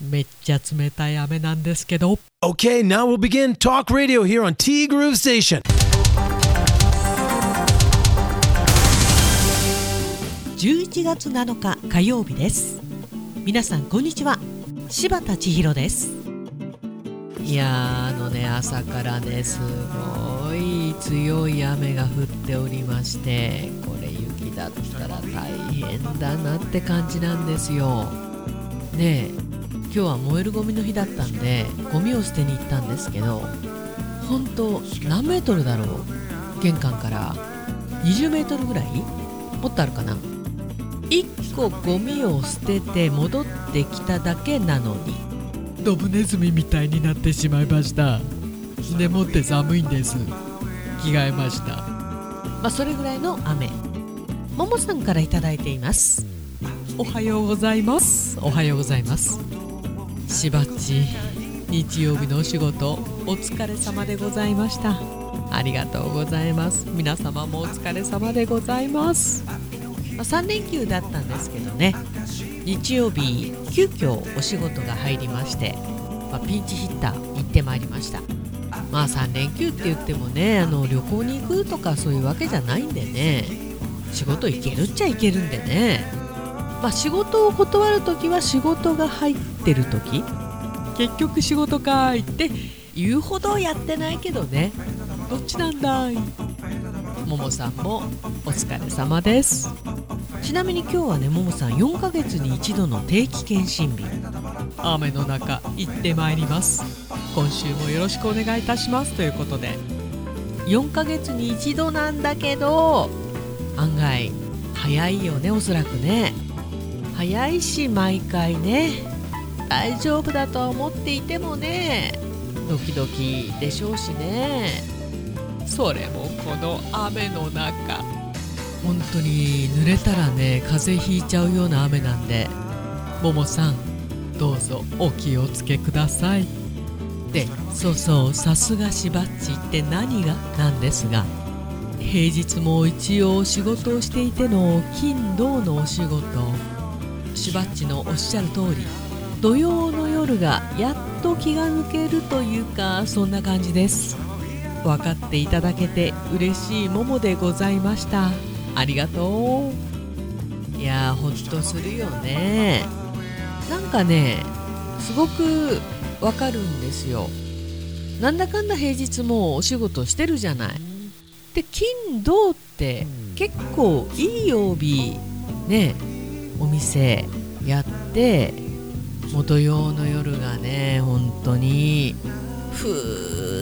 めっちゃ冷たい雨なんですけど。Okay, now we'll begin Talk Radio here on T Groove Station. 11月7日火曜日です。皆さんこんにちは。柴田千尋です。いやーあのね朝からねすごい強い雨が降っておりましてこれ雪だったら大変だなって感じなんですよ。ねえ今日は燃えるゴミの日だったんでゴミを捨てに行ったんですけど本当何メートルだろう？玄関から。20メートルぐらい？もっとあるかな？1個ゴミを捨てて戻ってきただけなのに。ドブネズミみたいになってしまいました。でもって寒いんです。着替えました。まあそれぐらいの雨。ももさんから頂いています。おはようございます。おはようございますしばっち日曜日のお仕事お疲れ様でございました。ありがとうございます。皆様もお疲れ様でございます。まあ、3連休だったんですけどね。日曜日急遽お仕事が入りまして、まあ、ピンチヒッター行ってまいりました。まあ3連休って言ってもねあの旅行に行くとかそういうわけじゃないんでね。仕事行けるっちゃ行けるんでね。まあ仕事を断る時は仕事が入ってる時。結局仕事かいって言うほどやってないけどね。どっちなんだい？ももさんもお疲れ様です。ちなみに今日はねももさん4ヶ月に一度の定期検診日。雨の中行ってまいります。今週もよろしくお願いいたします。ということで4ヶ月に一度なんだけど案外早いよねおそらくね。早いし毎回ね。大丈夫だと思っていてもね。ドキドキでしょうしね。それもこの雨の中。本当に濡れたらね風邪ひいちゃうような雨なんで。ももさんどうぞお気をつけください。でそうそうさすがしばっちって何が？なんですが。平日も一応仕事をしていての金土のお仕事しばっちのおっしゃる通り土曜の夜がやっと気が抜けるというかそんな感じです。分かっていただけて嬉しいももでございました。ありがとう。いやーほっとするよね。なんかねすごくわかるんですよ。なんだかんだ平日もお仕事してるじゃない。で金土って結構いい曜日ねお店やってもう土曜の夜がね本当にふ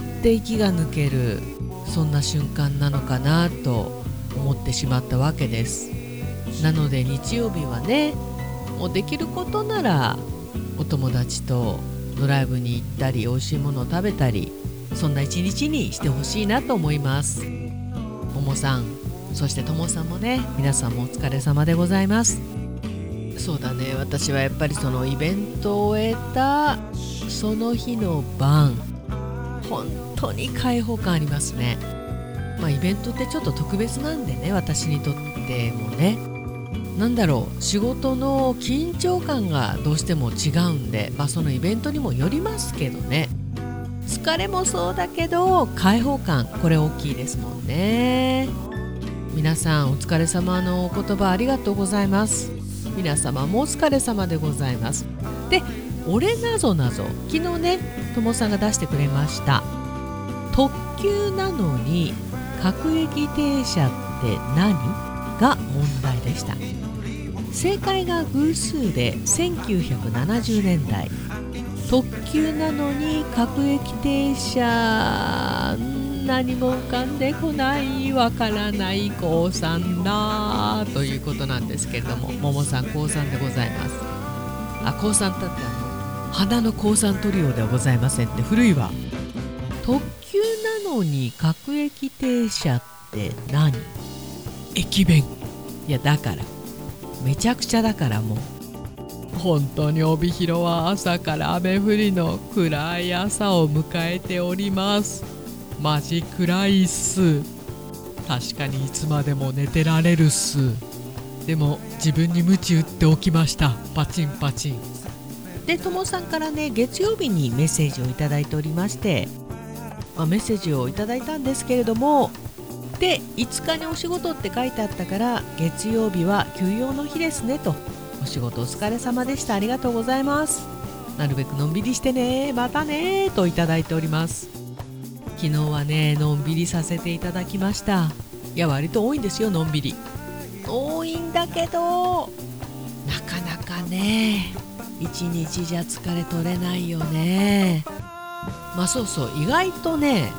ーって息が抜けるそんな瞬間なのかなと思ってしまったわけです。なので日曜日はねもうできることならお友達とドライブに行ったり美味しいものを食べたりそんな一日にしてほしいなと思います。ももさんそしてともさんもね皆さんもお疲れ様でございます。そうだね。私はやっぱりそのイベントを終えたその日の晩本当に開放感ありますね。まあイベントってちょっと特別なんでね私にとってもね。なんだろう仕事の緊張感がどうしても違うんでまあそのイベントにもよりますけどね。疲れもそうだけど開放感これ大きいですもんね。皆さんお疲れ様のお言葉ありがとうございます。皆様もお疲れ様でございます。で俺なぞなぞ昨日ねともさんが出してくれました。特急なのに各駅停車って何？が問題でした。正解が偶数で1970年代。特急なのに各駅停車何も浮かんでこないわからない高3だということなんですけれどもももさん高3でございます。あ高3だってあの？花の高3トリオではございませんって。古いわ。特急なのに各駅停車って何？駅弁。いやだから。めちゃくちゃだからもう。本当に帯広は朝から雨降りの暗い朝を迎えておりますマジ暗いっす確かにいつまでも寝てられるっす。でも自分に鞭打っておきました。パチンパチン。でともさんからね月曜日にメッセージをいただいておりまして、まあ、メッセージをいただいたんですけれどもで5日にお仕事って書いてあったから月曜日は休養の日ですねと。お仕事お疲れ様でした。ありがとうございます。なるべくのんびりしてねまたねといただいております。昨日はねのんびりさせていただきました。いや割と多いんですよのんびり。多いんだけどなかなかね一日じゃ疲れ取れないよね。まあそうそう意外とね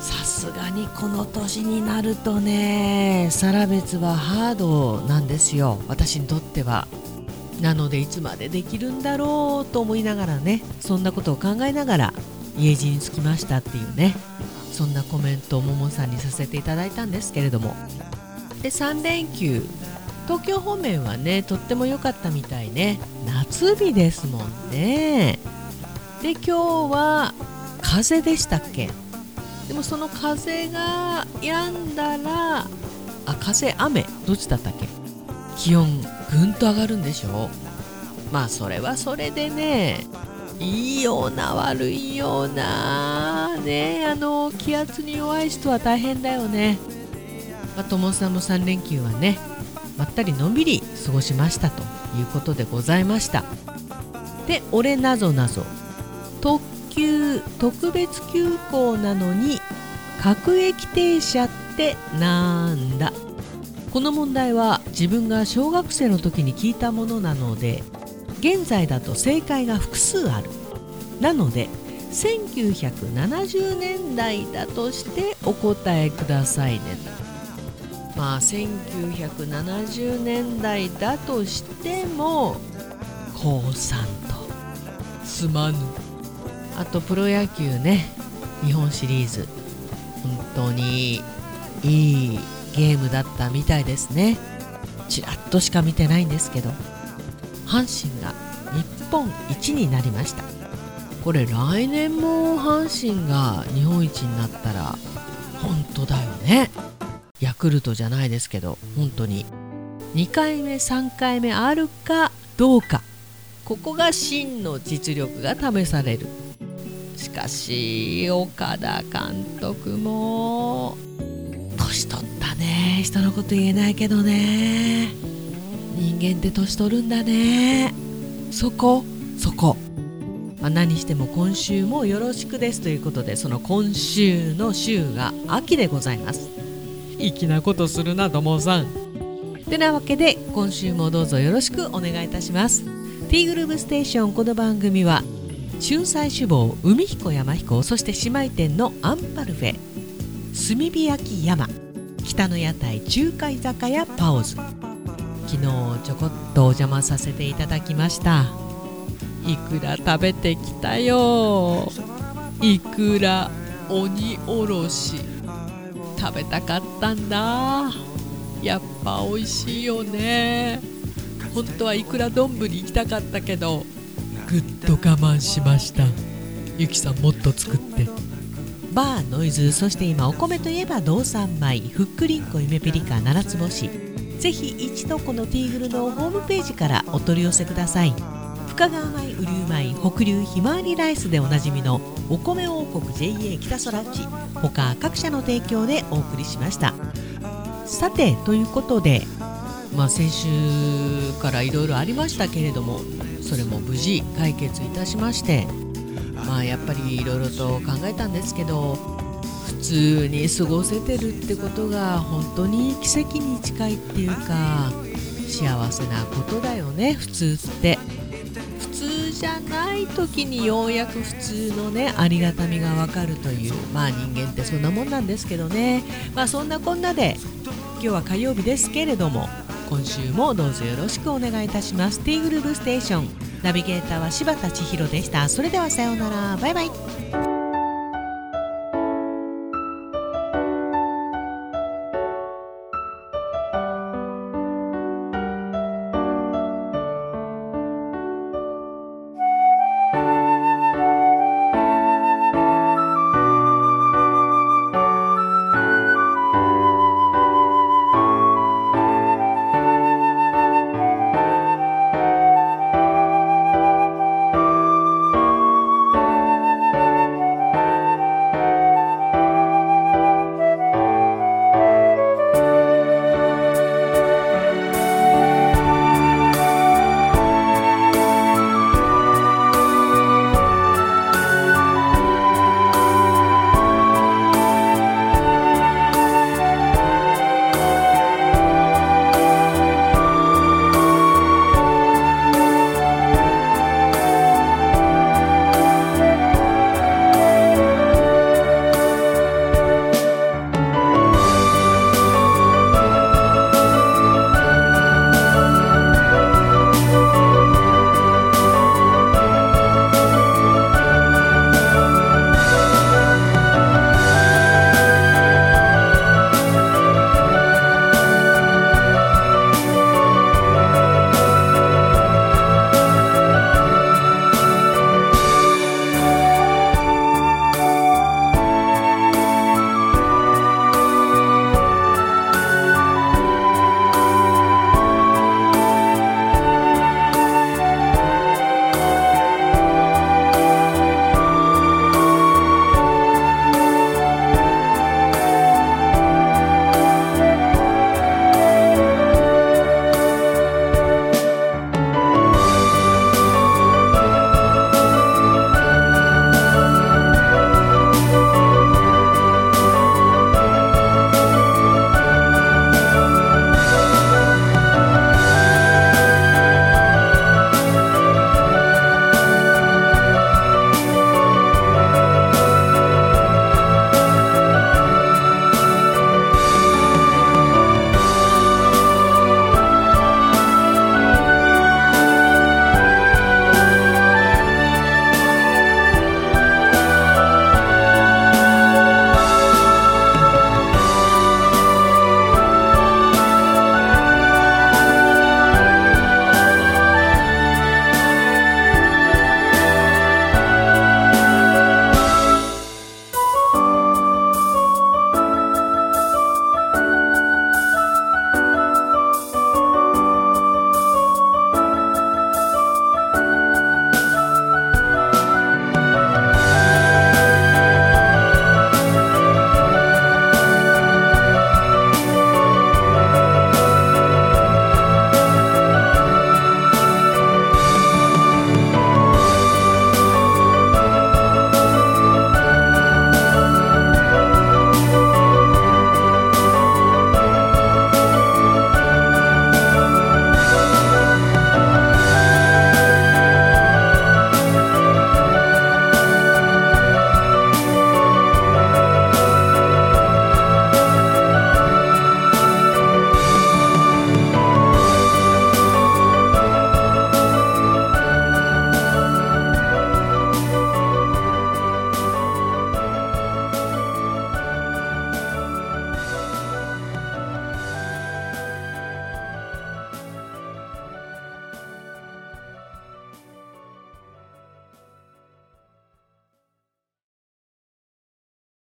さすがにこの年になるとねサラベツはハードなんですよ。私にとっては。なのでいつまでできるんだろうと思いながらねそんなことを考えながら家路に着きましたっていうねそんなコメントをももさんにさせていただいたんですけれども。で3連休東京方面はねとっても良かったみたいね。夏日ですもんね。で今日は風でしたっけ？でもその風が止んだらあ風雨どっちだったっけ？気温ぐんと上がるんでしょ？まあそれはそれでねいいような悪いような。ねあの気圧に弱い人は大変だよね。まあ、友さんも3連休はねまったりのんびり過ごしましたということでございました。で俺なぞなぞ。特急特別急行なのに各駅停車ってなんだ？この問題は自分が小学生の時に聞いたものなので現在だと正解が複数ある。なので1970年代だとしてお答えくださいねまあ1970年代だとしても高3と。すまぬ。あとプロ野球ね。日本シリーズ。本当にいいゲームだったみたいですね。ちらっとしか見てないんですけど。阪神が日本一になりました。これ来年も阪神が日本一になったら本当だよね。ヤクルトじゃないですけど本当に。2回目3回目あるかどうか。ここが真の実力が試される。しかし岡田監督も年取ったね。人のこと言えないけどね。人間って年取るんだね。そこそこ、まあ、何しても今週もよろしくですということでその今週の週が秋でございます。粋なことするなともさん。てなわけで今週もどうぞよろしくお願いいたします。ティーグルーブステーションこの番組は仲裁志望海彦山彦そして姉妹店のアンパルフェ炭火焼き山北の屋台中華居酒屋パオズ昨日ちょこっとお邪魔させていただきました。いくら食べてきたよ。いくら鬼おろし食べたかったんだ。やっぱ美味しいよね。本当はいくら丼行きたかったけどぐっと我慢しました。ゆきさんもっと作って。バーノイズそして今お米といえば道産米ふっくりんこゆめぴりか七つ星。ぜひ一度このティーグルのホームページからお取り寄せください。深川米雨竜米北流ひまわりライスでおなじみのお米王国 JA 北空地他各社の提供でお送りしました。さてということでまあ先週からいろいろありましたけれどもそれも無事解決いたしましてまあやっぱりいろいろと考えたんですけど通に過ごせてるってことが本当に奇跡に近いっていうか幸せなことだよね普通って。普通じゃない時にようやく普通のねありがたみがわかるというまあ人間ってそんなもんなんですけどね。まあそんなこんなで今日は火曜日ですけれども今週もどうぞよろしくお願いいたします。ティーグルーブステーション。ナビゲーターは柴田千尋でした。それではさようなら。バイバイ。